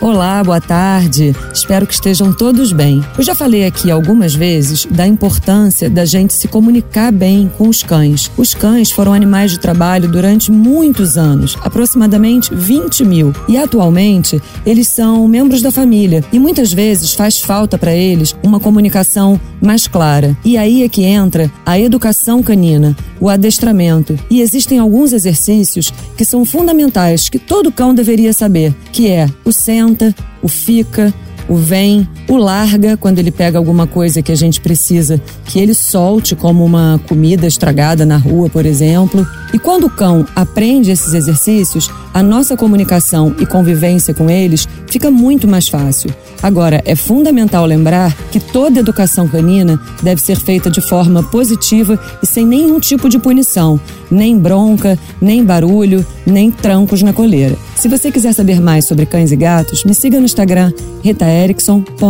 Olá, boa tarde. Espero que estejam todos bem. Eu já falei aqui algumas vezes da importância da gente se comunicar bem com os cães. Os cães foram animais de trabalho durante muitos anos, aproximadamente 20 mil, e atualmente eles são membros da família e muitas vezes faz falta para eles uma comunicação mais clara. E aí é que entra a educação canina, o adestramento. E existem alguns exercícios que são fundamentais que todo cão deveria saber, que é o senta, o fica, o vem, o larga quando ele pega alguma coisa que a gente precisa que ele solte, como uma comida estragada na rua, por exemplo. E quando o cão aprende esses exercícios, a nossa comunicação e convivência com eles fica muito mais fácil. Agora, é fundamental lembrar que toda educação canina deve ser feita de forma positiva e sem nenhum tipo de punição, nem bronca, nem barulho, nem trancos na coleira. Se você quiser saber mais sobre cães e gatos, me siga no Instagram